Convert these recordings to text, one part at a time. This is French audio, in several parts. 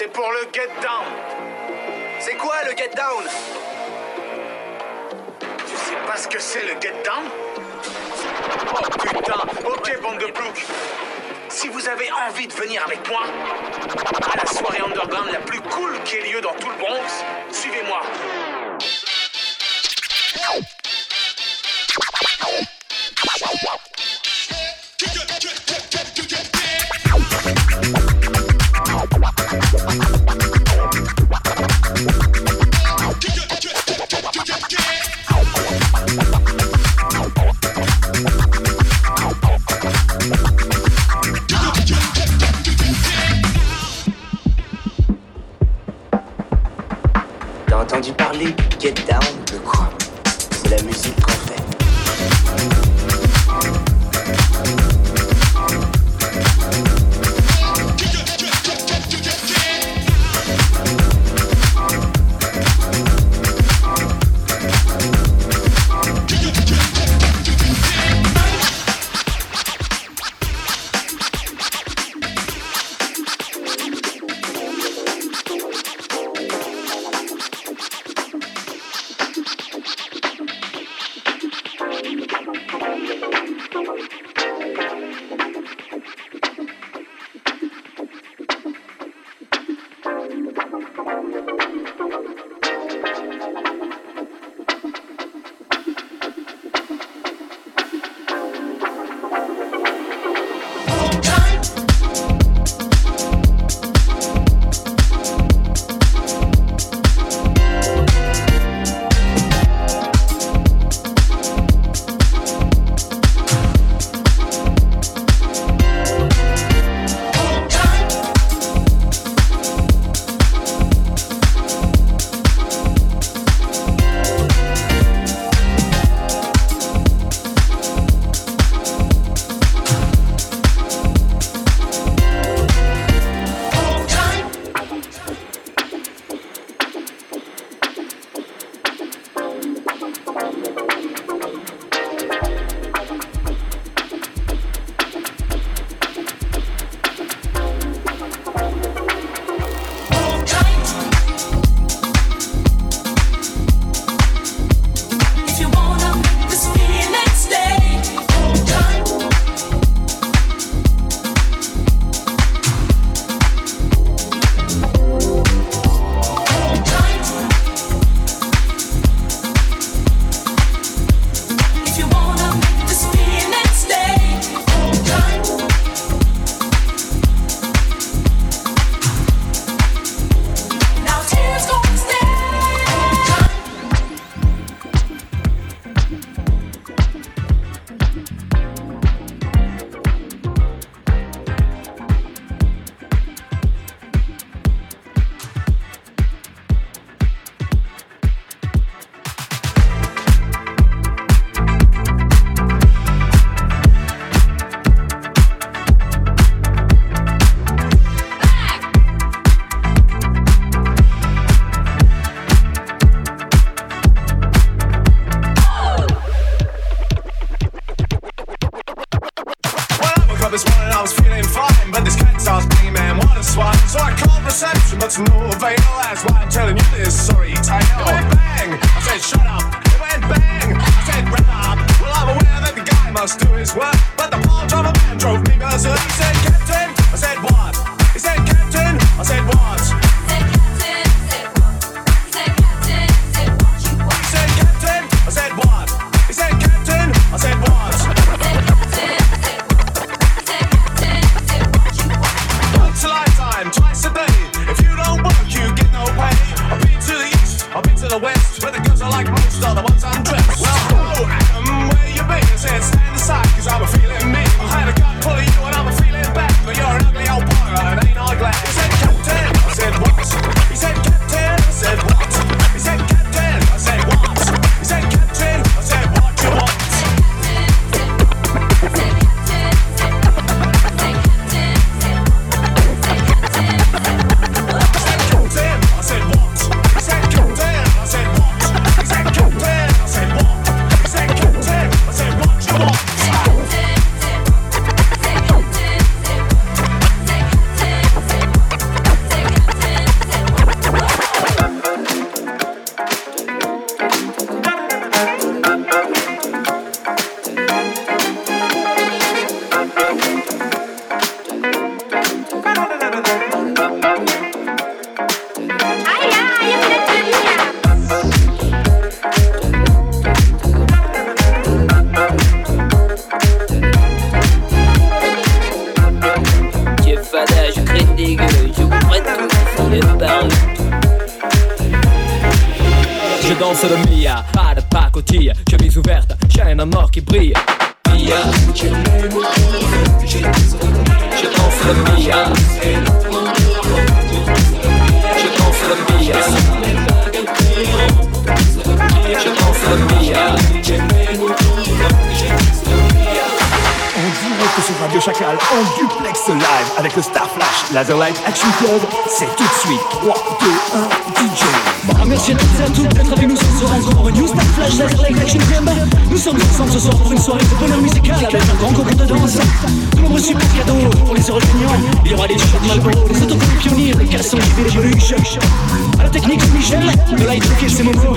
C'est pour le get down. C'est quoi le get down? Tu sais pas ce que c'est le get down? Oh putain Ok, bande de ploucs. Si vous avez envie de venir avec moi à la soirée underground la plus cool qui ait lieu dans tout le Bronx, suivez-moi. Well, I woke up this morning, I was feeling fine, but this cat starts banging, man, what a swine. So I called reception, but to no avail. That's why I'm telling you this sorry tale. It went bang, I said shut up. It went bang, I said wrap up. Well, I'm aware that the guy must do his work, but the part of a man drove me berserk. He said, Captain, I said what? He said, Captain, I said what? Danse le Mia, pas de pacotille, chemise ouverte, chaîne en or qui brille. Mia, je danse le Mia. Je danse le Mia. Je danse le Mia. En direct sur Radio Chacal, en duplex live avec le Star Flash Laser Light Action Club, c'est tout de suite 3, 2, 1, DJ. Merci à toutes d'être avec nous ce soir encore une New Star Flash Laser Light Action. Nous sommes ensemble ce soir pour une soirée de bonheur musical avec un grand concours de danse. De nombreux super cadeaux pour les heureux gagnants. Il y aura des shots Malboro, des autocollants pionniers, qui fait les peluches. À la technique, c'est Michel, de light et c'est Momo.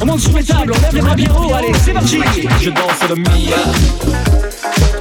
On monte sur les tables, on lève les bras bien haut, allez, c'est parti. Je danse le. Mia.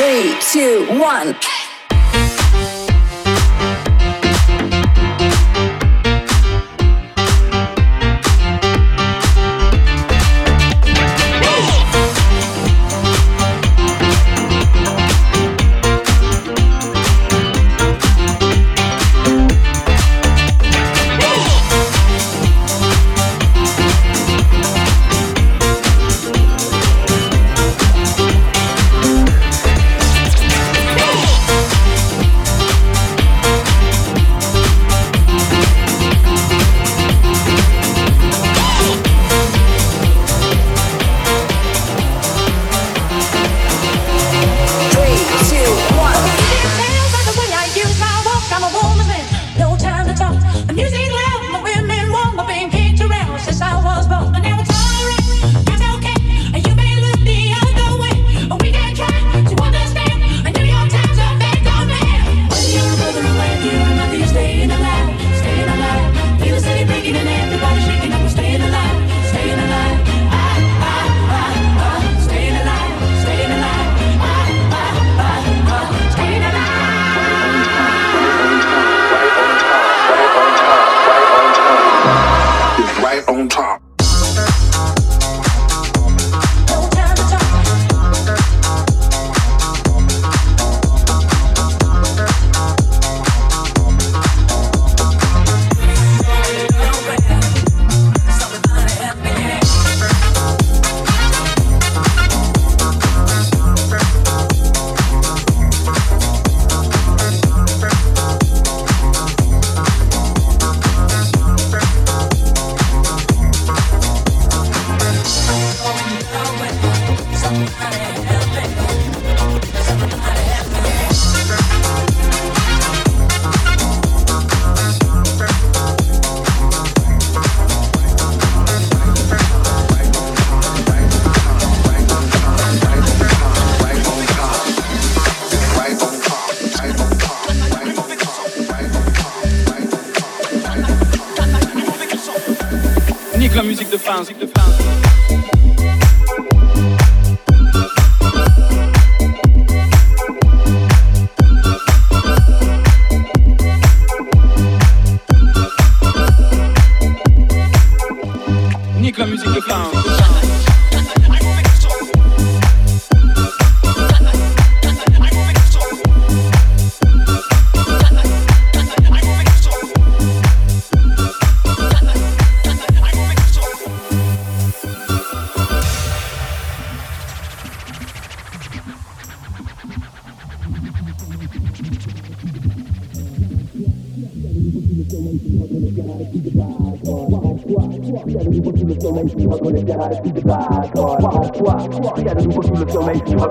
Three, two, one.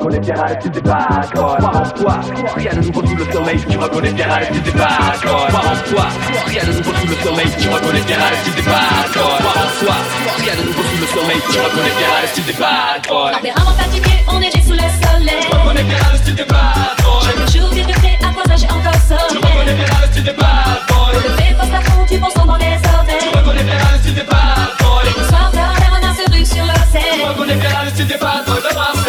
reconnais bien la petite débarque Croire en toi, rien de nouveau sous le soleil Tu reconnais bien la petite débarque Croire en toi, rien de nouveau sous le soleil Tu reconnais bien la petite débarque Croire en toi, rien de nouveau sous le soleil Tu reconnais bien la petite débarque Quand t'es rarement fatigué, on est sous le soleil. Tu reconnais bien la petite débarque Chaque jour, tu regretter à quoi ça j'ai encore sommeil. Tu reconnais bien la petite Le lever, passe fond, tu penses dans les oreilles. Tu reconnais bien la petite débarque Et le soir, t'as l'air un sur le sel Tu reconnais bien la petite débarque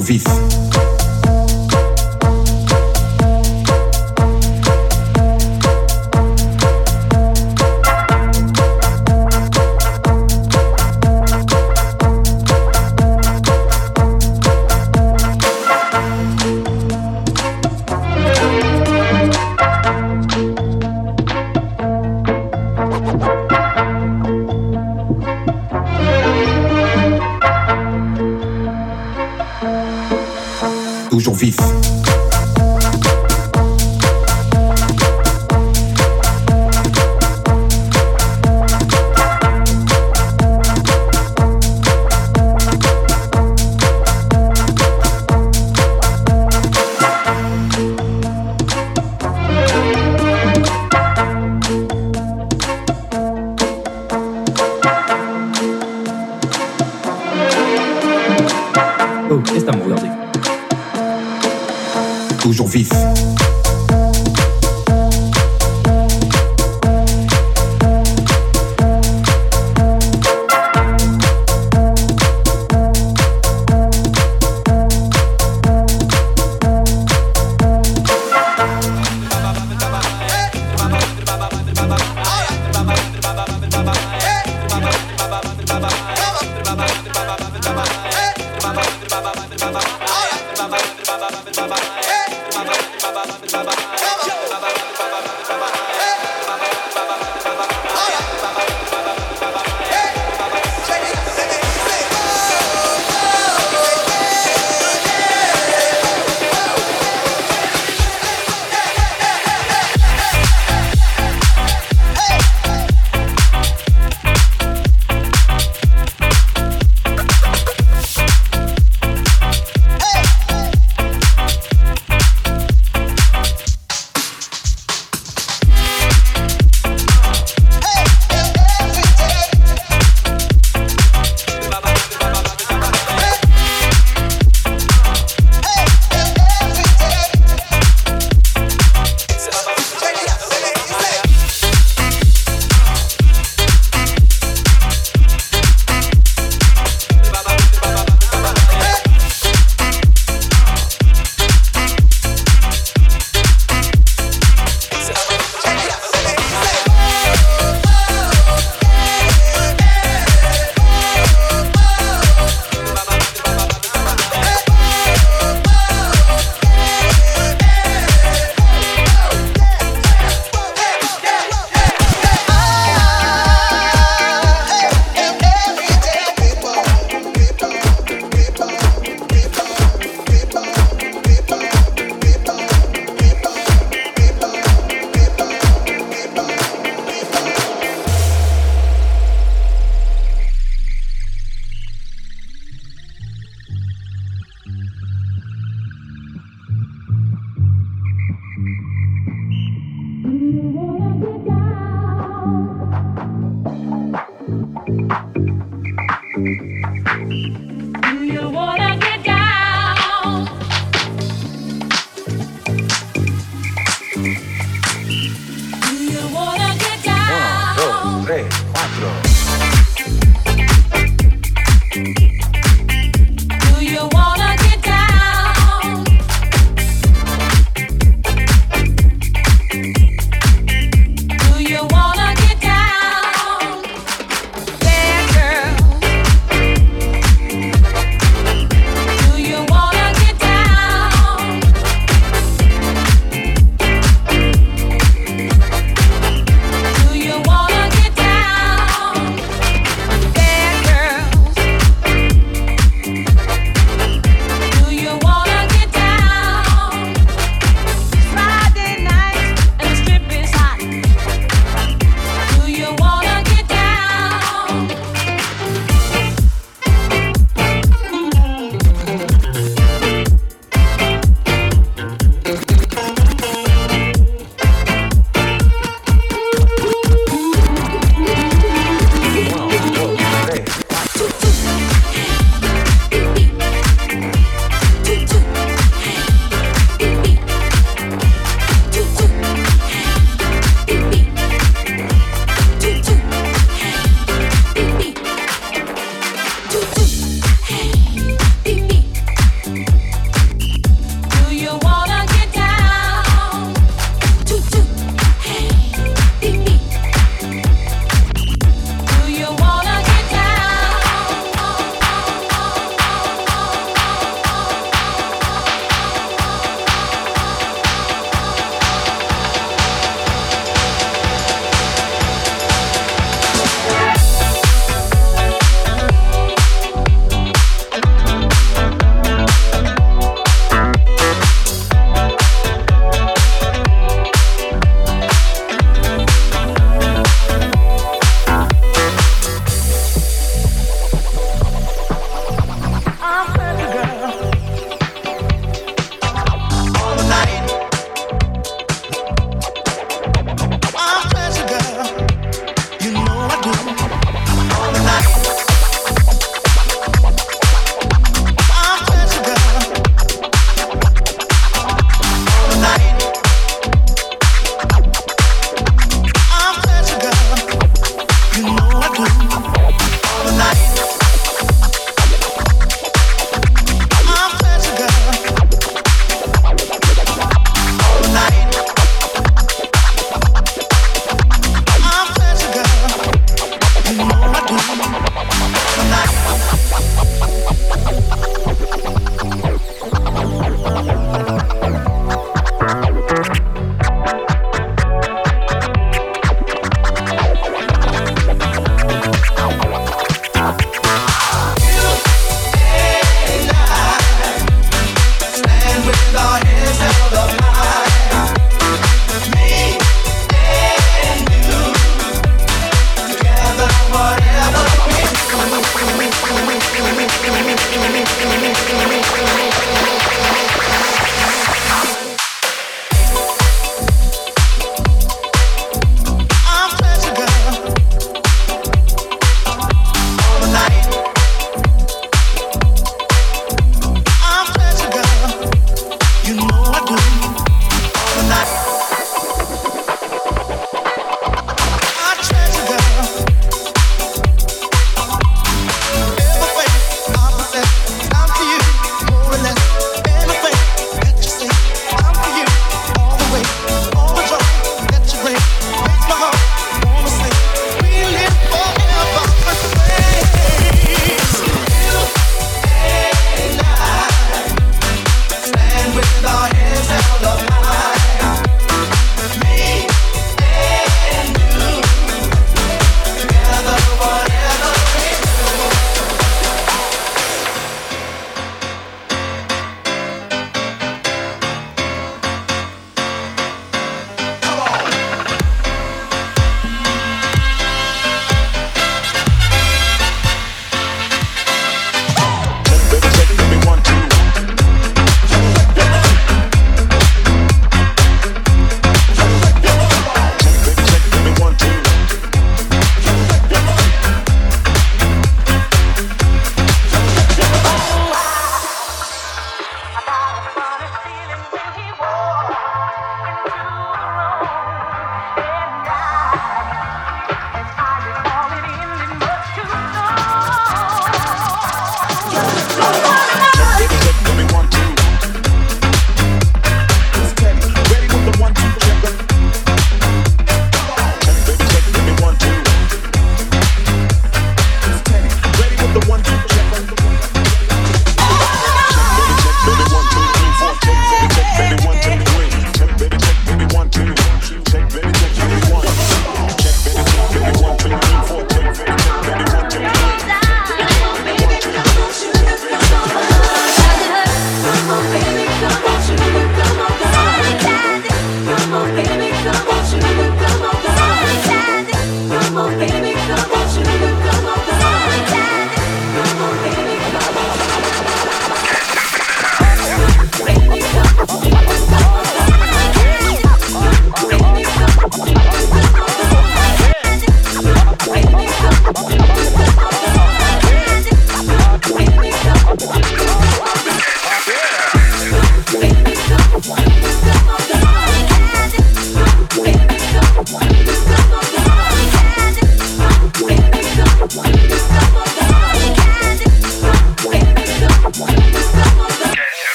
vif. Vif.